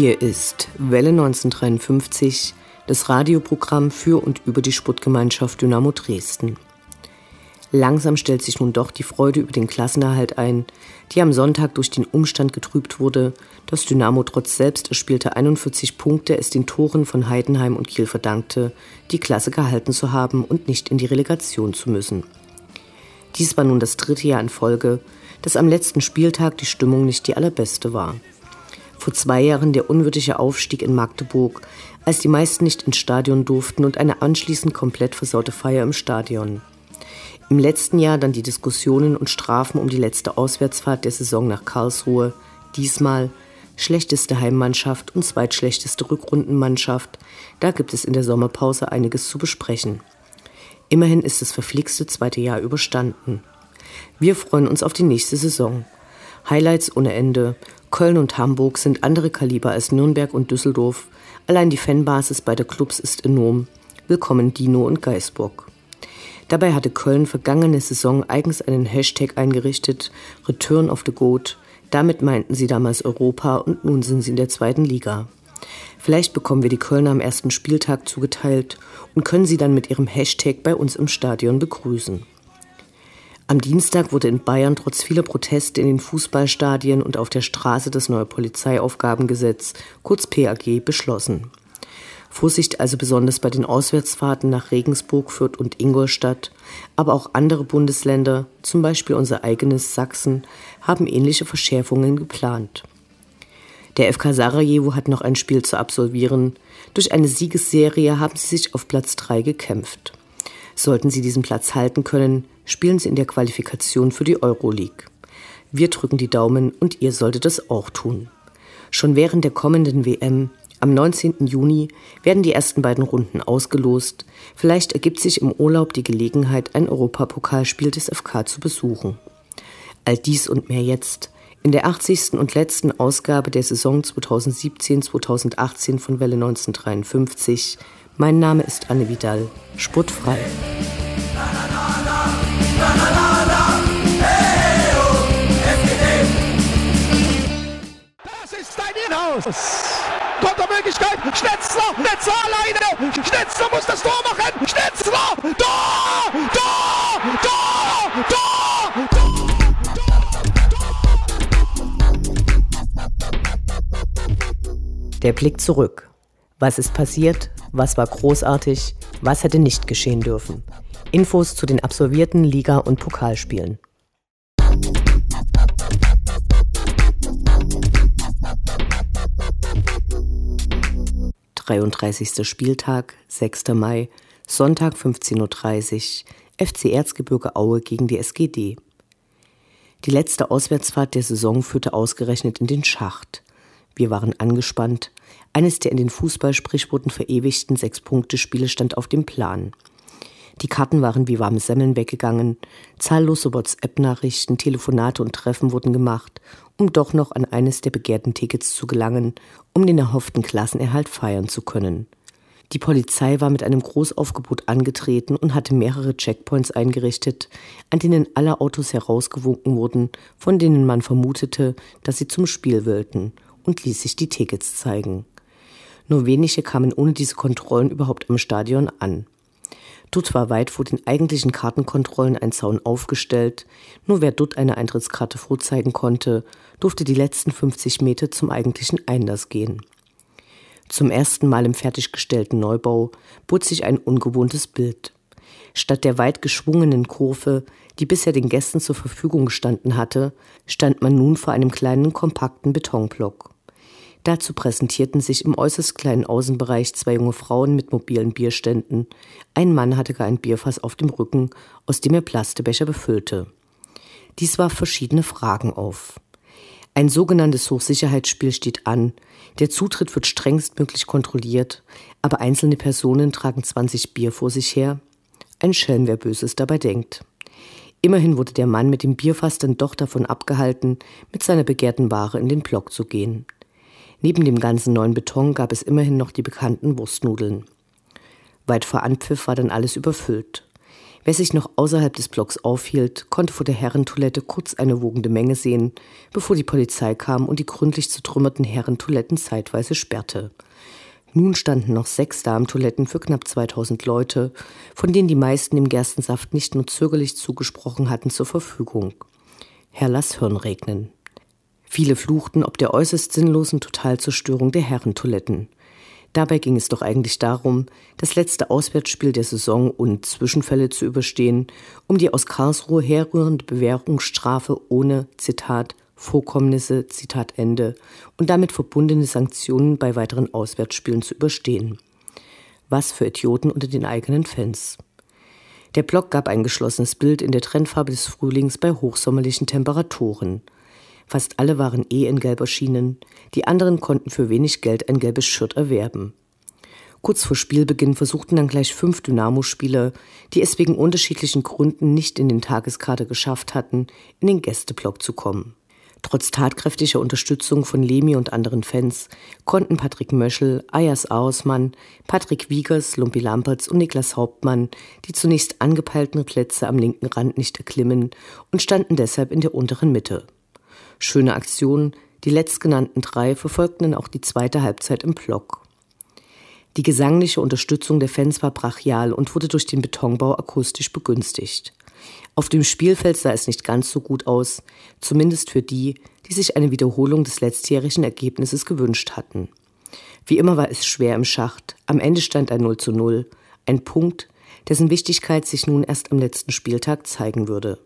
Hier ist Welle 1953, das Radioprogramm für und über die Sportgemeinschaft Dynamo Dresden. Langsam stellt sich nun doch die Freude über den Klassenerhalt ein, die am Sonntag durch den Umstand getrübt wurde, dass Dynamo trotz selbst erspielter 41 Punkte es den Toren von Heidenheim und Kiel verdankte, die Klasse gehalten zu haben und nicht in die Relegation zu müssen. Dies war nun das dritte Jahr in Folge, dass am letzten Spieltag die Stimmung nicht die allerbeste war vor zwei Jahren der unwürdige Aufstieg in Magdeburg, als die meisten nicht ins Stadion durften und eine anschließend komplett versaute Feier im Stadion. Im letzten Jahr dann die Diskussionen und Strafen um die letzte Auswärtsfahrt der Saison nach Karlsruhe. Diesmal schlechteste Heimmannschaft und zweitschlechteste Rückrundenmannschaft. Da gibt es in der Sommerpause einiges zu besprechen. Immerhin ist das verflixte zweite Jahr überstanden. Wir freuen uns auf die nächste Saison. Highlights ohne Ende Köln und Hamburg sind andere Kaliber als Nürnberg und Düsseldorf. Allein die Fanbasis beider Clubs ist enorm. Willkommen Dino und Geisburg. Dabei hatte Köln vergangene Saison eigens einen Hashtag eingerichtet, Return of the Goat. Damit meinten sie damals Europa und nun sind sie in der zweiten Liga. Vielleicht bekommen wir die Kölner am ersten Spieltag zugeteilt und können sie dann mit ihrem Hashtag bei uns im Stadion begrüßen. Am Dienstag wurde in Bayern trotz vieler Proteste in den Fußballstadien und auf der Straße das neue Polizeiaufgabengesetz, kurz PAG, beschlossen. Vorsicht also besonders bei den Auswärtsfahrten nach Regensburg, Fürth und Ingolstadt, aber auch andere Bundesländer, zum Beispiel unser eigenes Sachsen, haben ähnliche Verschärfungen geplant. Der FK Sarajevo hat noch ein Spiel zu absolvieren. Durch eine Siegesserie haben sie sich auf Platz 3 gekämpft. Sollten sie diesen Platz halten können, spielen sie in der Qualifikation für die Euroleague. Wir drücken die Daumen und ihr solltet es auch tun. Schon während der kommenden WM am 19. Juni werden die ersten beiden Runden ausgelost. Vielleicht ergibt sich im Urlaub die Gelegenheit, ein Europapokalspiel des FK zu besuchen. All dies und mehr jetzt in der 80. und letzten Ausgabe der Saison 2017-2018 von Welle 1953 mein Name ist Anne Vidal, sportfrei. Das ist ein Inhaus. Kontermöglichkeit. Schnetzler, Schnetzler alleine. Schnetzler muss das Tor machen. Tor, Tor, Tor, Tor, Tor. Der Blick zurück. Was ist passiert? Was war großartig? Was hätte nicht geschehen dürfen? Infos zu den absolvierten Liga- und Pokalspielen. Dreiunddreißigster Spieltag, 6. Mai, Sonntag 15.30 Uhr, FC Erzgebirge Aue gegen die SGD. Die letzte Auswärtsfahrt der Saison führte ausgerechnet in den Schacht. Wir waren angespannt, eines der in den Fußballsprichworten verewigten Sechs-Punkte-Spiele stand auf dem Plan. Die Karten waren wie warme Semmeln weggegangen, zahllose WhatsApp-Nachrichten, Telefonate und Treffen wurden gemacht, um doch noch an eines der begehrten Tickets zu gelangen, um den erhofften Klassenerhalt feiern zu können. Die Polizei war mit einem Großaufgebot angetreten und hatte mehrere Checkpoints eingerichtet, an denen alle Autos herausgewunken wurden, von denen man vermutete, dass sie zum Spiel wollten, und ließ sich die Tickets zeigen. Nur wenige kamen ohne diese Kontrollen überhaupt am Stadion an. Dort war weit vor den eigentlichen Kartenkontrollen ein Zaun aufgestellt. Nur wer dort eine Eintrittskarte vorzeigen konnte, durfte die letzten 50 Meter zum eigentlichen Einlass gehen. Zum ersten Mal im fertiggestellten Neubau bot sich ein ungewohntes Bild. Statt der weit geschwungenen Kurve, die bisher den Gästen zur Verfügung gestanden hatte, stand man nun vor einem kleinen, kompakten Betonblock. Dazu präsentierten sich im äußerst kleinen Außenbereich zwei junge Frauen mit mobilen Bierständen. Ein Mann hatte gar ein Bierfass auf dem Rücken, aus dem er Plastebecher befüllte. Dies warf verschiedene Fragen auf. Ein sogenanntes Hochsicherheitsspiel steht an. Der Zutritt wird strengstmöglich kontrolliert, aber einzelne Personen tragen 20 Bier vor sich her. Ein Schelm, wer Böses dabei denkt. Immerhin wurde der Mann mit dem Bierfass dann doch davon abgehalten, mit seiner begehrten Ware in den Block zu gehen. Neben dem ganzen neuen Beton gab es immerhin noch die bekannten Wurstnudeln. Weit vor Anpfiff war dann alles überfüllt. Wer sich noch außerhalb des Blocks aufhielt, konnte vor der Herrentoilette kurz eine wogende Menge sehen, bevor die Polizei kam und die gründlich zertrümmerten Herrentoiletten zeitweise sperrte. Nun standen noch sechs Damentoiletten für knapp 2000 Leute, von denen die meisten dem Gerstensaft nicht nur zögerlich zugesprochen hatten, zur Verfügung. Herr lass Hirn regnen. Viele fluchten ob der äußerst sinnlosen Totalzerstörung der Herrentoiletten. Dabei ging es doch eigentlich darum, das letzte Auswärtsspiel der Saison und Zwischenfälle zu überstehen, um die aus Karlsruhe herrührende Bewährungsstrafe ohne, Zitat, Vorkommnisse, Zitat Ende, und damit verbundene Sanktionen bei weiteren Auswärtsspielen zu überstehen. Was für Idioten unter den eigenen Fans. Der Block gab ein geschlossenes Bild in der Trendfarbe des Frühlings bei hochsommerlichen Temperaturen. Fast alle waren eh in gelb erschienen, die anderen konnten für wenig Geld ein gelbes Shirt erwerben. Kurz vor Spielbeginn versuchten dann gleich fünf Dynamo-Spieler, die es wegen unterschiedlichen Gründen nicht in den Tageskader geschafft hatten, in den Gästeblock zu kommen. Trotz tatkräftiger Unterstützung von Lemi und anderen Fans konnten Patrick Möschel, Ayas Ausmann, Patrick Wiegers, Lumpi Lampertz und Niklas Hauptmann die zunächst angepeilten Plätze am linken Rand nicht erklimmen und standen deshalb in der unteren Mitte. Schöne Aktion, die letztgenannten drei verfolgten dann auch die zweite Halbzeit im Block. Die gesangliche Unterstützung der Fans war brachial und wurde durch den Betonbau akustisch begünstigt. Auf dem Spielfeld sah es nicht ganz so gut aus, zumindest für die, die sich eine Wiederholung des letztjährigen Ergebnisses gewünscht hatten. Wie immer war es schwer im Schacht. Am Ende stand ein 0 zu 0, ein Punkt, dessen Wichtigkeit sich nun erst am letzten Spieltag zeigen würde.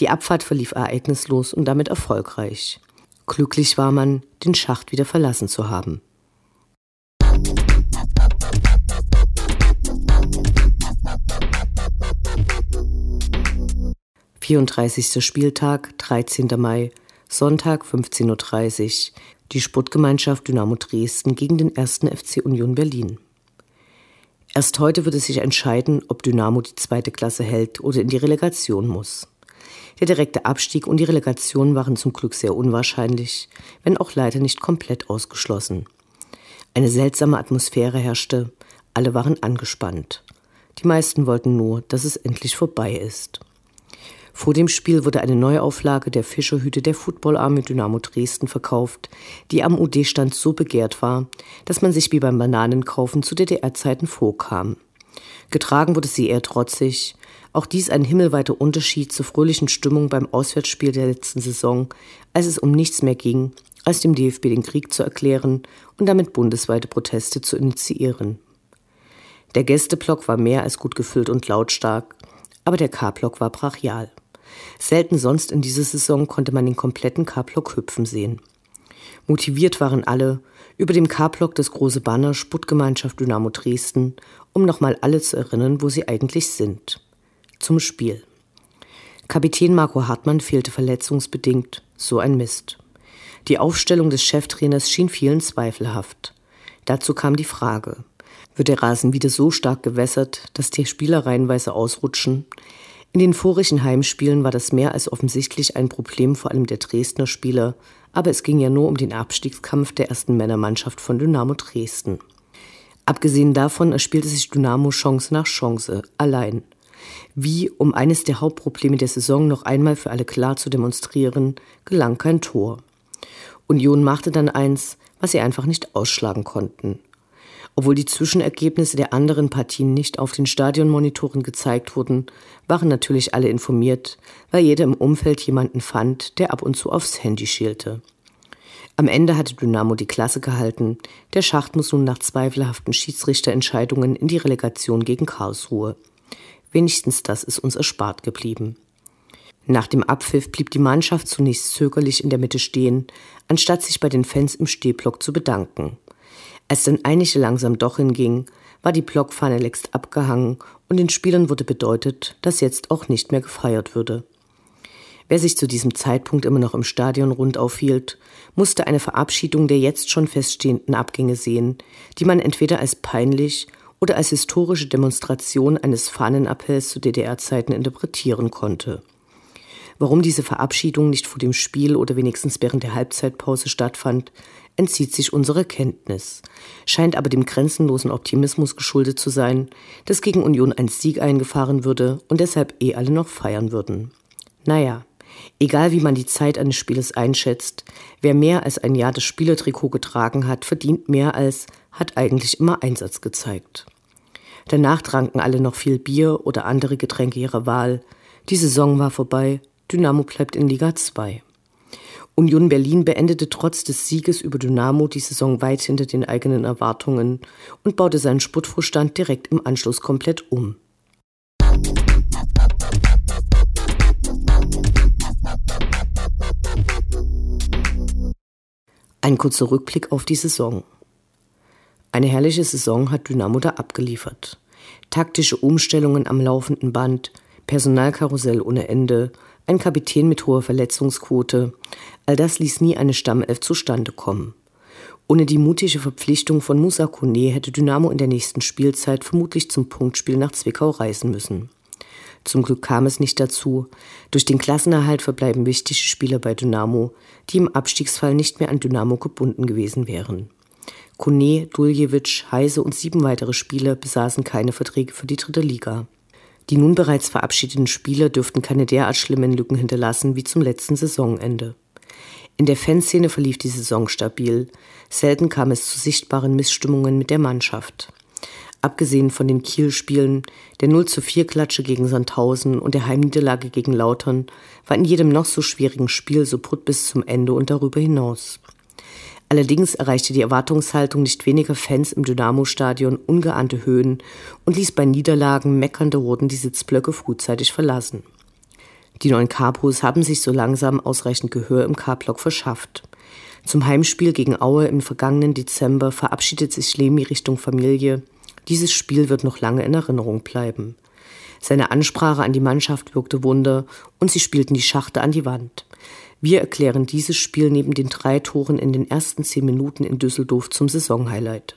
Die Abfahrt verlief ereignislos und damit erfolgreich. Glücklich war man, den Schacht wieder verlassen zu haben. Vierunddreißigster Spieltag, 13. Mai, Sonntag 15.30 Uhr. Die Sportgemeinschaft Dynamo Dresden gegen den 1. FC Union Berlin. Erst heute wird es sich entscheiden, ob Dynamo die zweite Klasse hält oder in die Relegation muss. Der direkte Abstieg und die Relegation waren zum Glück sehr unwahrscheinlich, wenn auch leider nicht komplett ausgeschlossen. Eine seltsame Atmosphäre herrschte, alle waren angespannt. Die meisten wollten nur, dass es endlich vorbei ist. Vor dem Spiel wurde eine Neuauflage der Fischerhüte der Football Army Dynamo Dresden verkauft, die am UD-Stand so begehrt war, dass man sich wie beim Bananenkaufen zu DDR-Zeiten vorkam. Getragen wurde sie eher trotzig, auch dies ein himmelweiter Unterschied zur fröhlichen Stimmung beim Auswärtsspiel der letzten Saison, als es um nichts mehr ging, als dem DFB den Krieg zu erklären und damit bundesweite Proteste zu initiieren. Der Gästeblock war mehr als gut gefüllt und lautstark, aber der K-Block war brachial. Selten sonst in dieser Saison konnte man den kompletten K-Block hüpfen sehen. Motiviert waren alle, über dem K-Block das große Banner Sputtgemeinschaft Dynamo Dresden, um nochmal alle zu erinnern, wo sie eigentlich sind zum Spiel. Kapitän Marco Hartmann fehlte verletzungsbedingt, so ein Mist. Die Aufstellung des Cheftrainers schien vielen zweifelhaft. Dazu kam die Frage, wird der Rasen wieder so stark gewässert, dass die Spieler reihenweise ausrutschen? In den vorigen Heimspielen war das mehr als offensichtlich ein Problem vor allem der Dresdner Spieler, aber es ging ja nur um den Abstiegskampf der ersten Männermannschaft von Dynamo Dresden. Abgesehen davon erspielte sich Dynamo Chance nach Chance, allein. Wie, um eines der Hauptprobleme der Saison noch einmal für alle klar zu demonstrieren, gelang kein Tor. Union machte dann eins, was sie einfach nicht ausschlagen konnten. Obwohl die Zwischenergebnisse der anderen Partien nicht auf den Stadionmonitoren gezeigt wurden, waren natürlich alle informiert, weil jeder im Umfeld jemanden fand, der ab und zu aufs Handy schielte. Am Ende hatte Dynamo die Klasse gehalten. Der Schacht muss nun nach zweifelhaften Schiedsrichterentscheidungen in die Relegation gegen Karlsruhe. Wenigstens das ist uns erspart geblieben. Nach dem Abpfiff blieb die Mannschaft zunächst zögerlich in der Mitte stehen, anstatt sich bei den Fans im Stehblock zu bedanken. Als dann einige langsam doch hinging, war die Blockfahne längst abgehangen und den Spielern wurde bedeutet, dass jetzt auch nicht mehr gefeiert würde. Wer sich zu diesem Zeitpunkt immer noch im Stadion rund aufhielt, musste eine Verabschiedung der jetzt schon feststehenden Abgänge sehen, die man entweder als peinlich oder als historische Demonstration eines Fahnenappells zu DDR-Zeiten interpretieren konnte. Warum diese Verabschiedung nicht vor dem Spiel oder wenigstens während der Halbzeitpause stattfand, entzieht sich unsere Kenntnis, scheint aber dem grenzenlosen Optimismus geschuldet zu sein, dass gegen Union ein Sieg eingefahren würde und deshalb eh alle noch feiern würden. Naja, egal wie man die Zeit eines Spieles einschätzt, wer mehr als ein Jahr das Spielertrikot getragen hat, verdient mehr als hat eigentlich immer Einsatz gezeigt. Danach tranken alle noch viel Bier oder andere Getränke ihrer Wahl. Die Saison war vorbei, Dynamo bleibt in Liga 2. Union Berlin beendete trotz des Sieges über Dynamo die Saison weit hinter den eigenen Erwartungen und baute seinen Sportvorstand direkt im Anschluss komplett um. Ein kurzer Rückblick auf die Saison. Eine herrliche Saison hat Dynamo da abgeliefert. Taktische Umstellungen am laufenden Band, Personalkarussell ohne Ende, ein Kapitän mit hoher Verletzungsquote, all das ließ nie eine Stammelf zustande kommen. Ohne die mutige Verpflichtung von Musa Kone hätte Dynamo in der nächsten Spielzeit vermutlich zum Punktspiel nach Zwickau reisen müssen. Zum Glück kam es nicht dazu. Durch den Klassenerhalt verbleiben wichtige Spieler bei Dynamo, die im Abstiegsfall nicht mehr an Dynamo gebunden gewesen wären. Kone, Duljevic, Heise und sieben weitere Spieler besaßen keine Verträge für die dritte Liga. Die nun bereits verabschiedeten Spieler dürften keine derart schlimmen Lücken hinterlassen wie zum letzten Saisonende. In der Fanszene verlief die Saison stabil. Selten kam es zu sichtbaren Missstimmungen mit der Mannschaft. Abgesehen von den Kiel-Spielen, der 0 zu 4 Klatsche gegen Sandhausen und der Heimniederlage gegen Lautern, war in jedem noch so schwierigen Spiel so putt bis zum Ende und darüber hinaus. Allerdings erreichte die Erwartungshaltung nicht weniger Fans im Dynamo-Stadion ungeahnte Höhen und ließ bei Niederlagen meckernde Horden die Sitzblöcke frühzeitig verlassen. Die neuen Capos haben sich so langsam ausreichend Gehör im K-Block verschafft. Zum Heimspiel gegen Aue im vergangenen Dezember verabschiedet sich Lemi Richtung Familie. Dieses Spiel wird noch lange in Erinnerung bleiben. Seine Ansprache an die Mannschaft wirkte Wunder und sie spielten die Schachte an die Wand. Wir erklären dieses Spiel neben den drei Toren in den ersten zehn Minuten in Düsseldorf zum Saisonhighlight.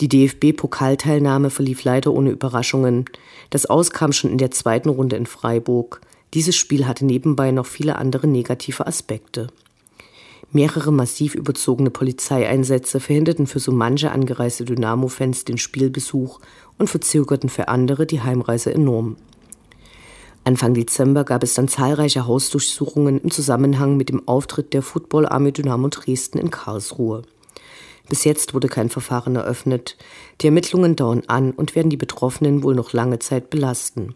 Die DFB-Pokalteilnahme verlief leider ohne Überraschungen. Das Aus kam schon in der zweiten Runde in Freiburg. Dieses Spiel hatte nebenbei noch viele andere negative Aspekte. Mehrere massiv überzogene Polizeieinsätze verhinderten für so manche angereiste Dynamo-Fans den Spielbesuch und verzögerten für andere die Heimreise enorm. Anfang Dezember gab es dann zahlreiche Hausdurchsuchungen im Zusammenhang mit dem Auftritt der Football Army Dynamo Dresden in Karlsruhe. Bis jetzt wurde kein Verfahren eröffnet. Die Ermittlungen dauern an und werden die Betroffenen wohl noch lange Zeit belasten.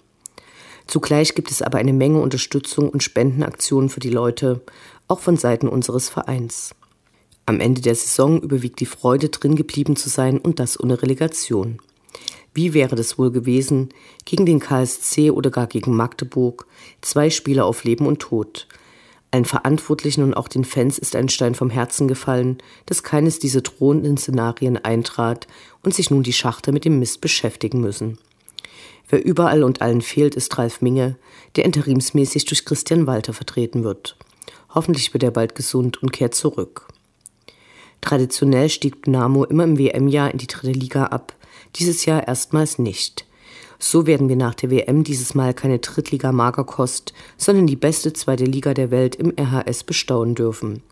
Zugleich gibt es aber eine Menge Unterstützung und Spendenaktionen für die Leute, auch von Seiten unseres Vereins. Am Ende der Saison überwiegt die Freude, drin geblieben zu sein und das ohne Relegation. Wie wäre das wohl gewesen, gegen den KSC oder gar gegen Magdeburg, zwei Spiele auf Leben und Tod? Allen Verantwortlichen und auch den Fans ist ein Stein vom Herzen gefallen, dass keines dieser drohenden Szenarien eintrat und sich nun die Schachter mit dem Mist beschäftigen müssen. Wer überall und allen fehlt, ist Ralf Minge, der interimsmäßig durch Christian Walter vertreten wird. Hoffentlich wird er bald gesund und kehrt zurück. Traditionell stieg Dynamo immer im WM-Jahr in die dritte Liga ab, dieses Jahr erstmals nicht. So werden wir nach der WM dieses Mal keine Drittliga-Magerkost, sondern die beste zweite Liga der Welt im RHS bestaunen dürfen.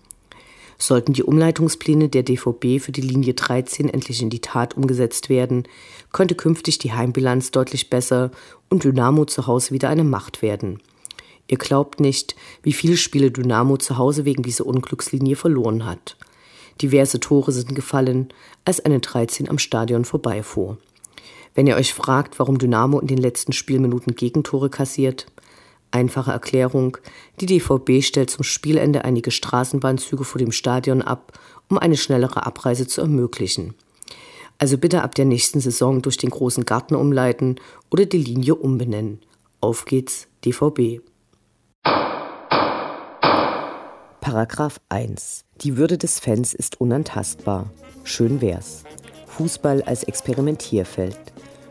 Sollten die Umleitungspläne der DVB für die Linie 13 endlich in die Tat umgesetzt werden, könnte künftig die Heimbilanz deutlich besser und Dynamo zu Hause wieder eine Macht werden. Ihr glaubt nicht, wie viele Spiele Dynamo zu Hause wegen dieser Unglückslinie verloren hat. Diverse Tore sind gefallen, als eine 13 am Stadion vorbeifuhr. Wenn ihr euch fragt, warum Dynamo in den letzten Spielminuten Gegentore kassiert, einfache Erklärung, die DVB stellt zum Spielende einige Straßenbahnzüge vor dem Stadion ab, um eine schnellere Abreise zu ermöglichen. Also bitte ab der nächsten Saison durch den großen Garten umleiten oder die Linie umbenennen. Auf geht's, DVB. Paragraph 1. Die Würde des Fans ist unantastbar. Schön wär's. Fußball als Experimentierfeld.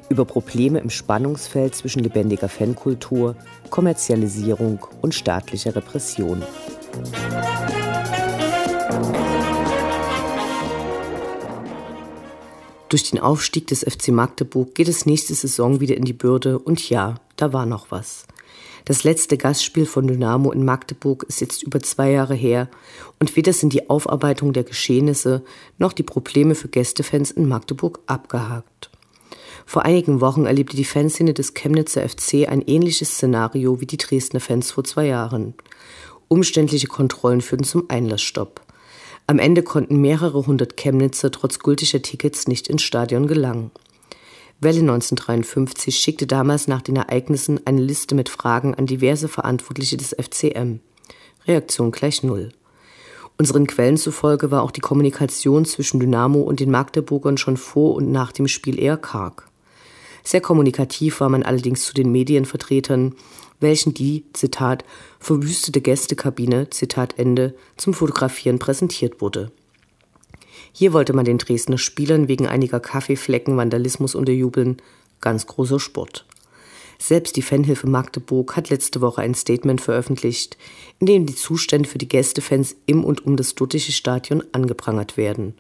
über Probleme im Spannungsfeld zwischen lebendiger Fankultur, Kommerzialisierung und staatlicher Repression. Durch den Aufstieg des FC Magdeburg geht es nächste Saison wieder in die Bürde und ja, da war noch was. Das letzte Gastspiel von Dynamo in Magdeburg ist jetzt über zwei Jahre her und weder sind die Aufarbeitung der Geschehnisse noch die Probleme für Gästefans in Magdeburg abgehakt. Vor einigen Wochen erlebte die Fanszene des Chemnitzer FC ein ähnliches Szenario wie die Dresdner Fans vor zwei Jahren. Umständliche Kontrollen führten zum Einlassstopp. Am Ende konnten mehrere hundert Chemnitzer trotz gültiger Tickets nicht ins Stadion gelangen. Welle 1953 schickte damals nach den Ereignissen eine Liste mit Fragen an diverse Verantwortliche des FCM. Reaktion gleich null. Unseren Quellen zufolge war auch die Kommunikation zwischen Dynamo und den Magdeburgern schon vor und nach dem Spiel eher karg. Sehr kommunikativ war man allerdings zu den Medienvertretern, welchen die, Zitat, verwüstete Gästekabine, Zitat Ende, zum Fotografieren präsentiert wurde. Hier wollte man den Dresdner Spielern wegen einiger Kaffeeflecken Vandalismus unterjubeln, ganz großer Sport. Selbst die Fanhilfe Magdeburg hat letzte Woche ein Statement veröffentlicht, in dem die Zustände für die Gästefans im und um das Duttische Stadion angeprangert werden.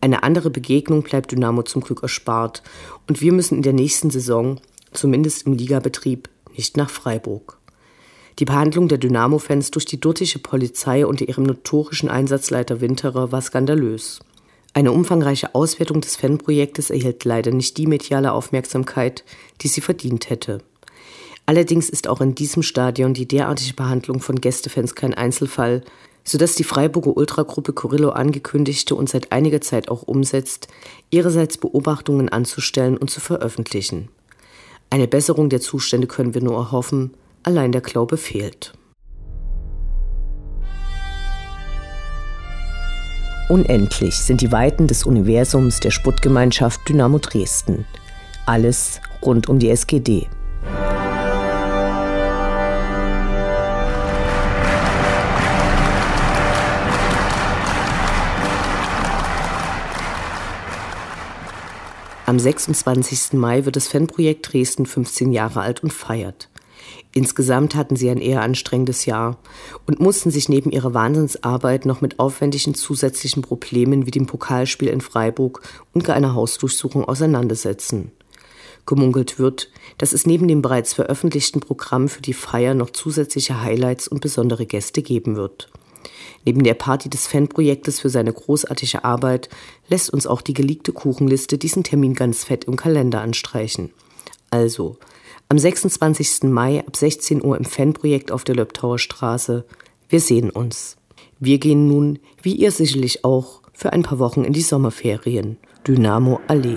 Eine andere Begegnung bleibt Dynamo zum Glück erspart und wir müssen in der nächsten Saison, zumindest im Ligabetrieb, nicht nach Freiburg. Die Behandlung der Dynamo-Fans durch die dortige Polizei unter ihrem notorischen Einsatzleiter Winterer war skandalös. Eine umfangreiche Auswertung des Fanprojektes erhielt leider nicht die mediale Aufmerksamkeit, die sie verdient hätte. Allerdings ist auch in diesem Stadion die derartige Behandlung von Gästefans kein Einzelfall, sodass die Freiburger Ultragruppe Corillo angekündigte und seit einiger Zeit auch umsetzt, ihrerseits Beobachtungen anzustellen und zu veröffentlichen. Eine Besserung der Zustände können wir nur erhoffen, allein der Glaube fehlt. Unendlich sind die Weiten des Universums der Sputtgemeinschaft Dynamo Dresden. Alles rund um die SGD. Am 26. Mai wird das Fanprojekt Dresden 15 Jahre alt und feiert. Insgesamt hatten sie ein eher anstrengendes Jahr und mussten sich neben ihrer Wahnsinnsarbeit noch mit aufwendigen zusätzlichen Problemen wie dem Pokalspiel in Freiburg und gar einer Hausdurchsuchung auseinandersetzen. Gemunkelt wird, dass es neben dem bereits veröffentlichten Programm für die Feier noch zusätzliche Highlights und besondere Gäste geben wird. Neben der Party des Fanprojektes für seine großartige Arbeit lässt uns auch die geleakte Kuchenliste diesen Termin ganz fett im Kalender anstreichen. Also, am 26. Mai ab 16 Uhr im Fanprojekt auf der Löbtauer Straße. Wir sehen uns. Wir gehen nun, wie ihr sicherlich auch, für ein paar Wochen in die Sommerferien. Dynamo Allee.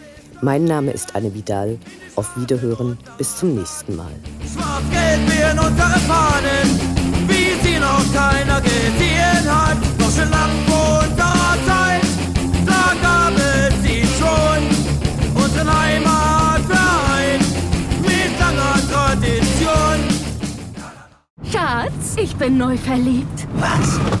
Mein Name ist Anne Vidal. Auf Wiederhören. Bis zum nächsten Mal. Schwarz-Gelb in unsere Fahnen, wie sie noch keiner gesehen hat. Doch schon lang vor unserer Zeit, da gab es sie schon. Unseren Heimatverein mit langer Tradition. Schatz, ich bin neu verliebt. Was?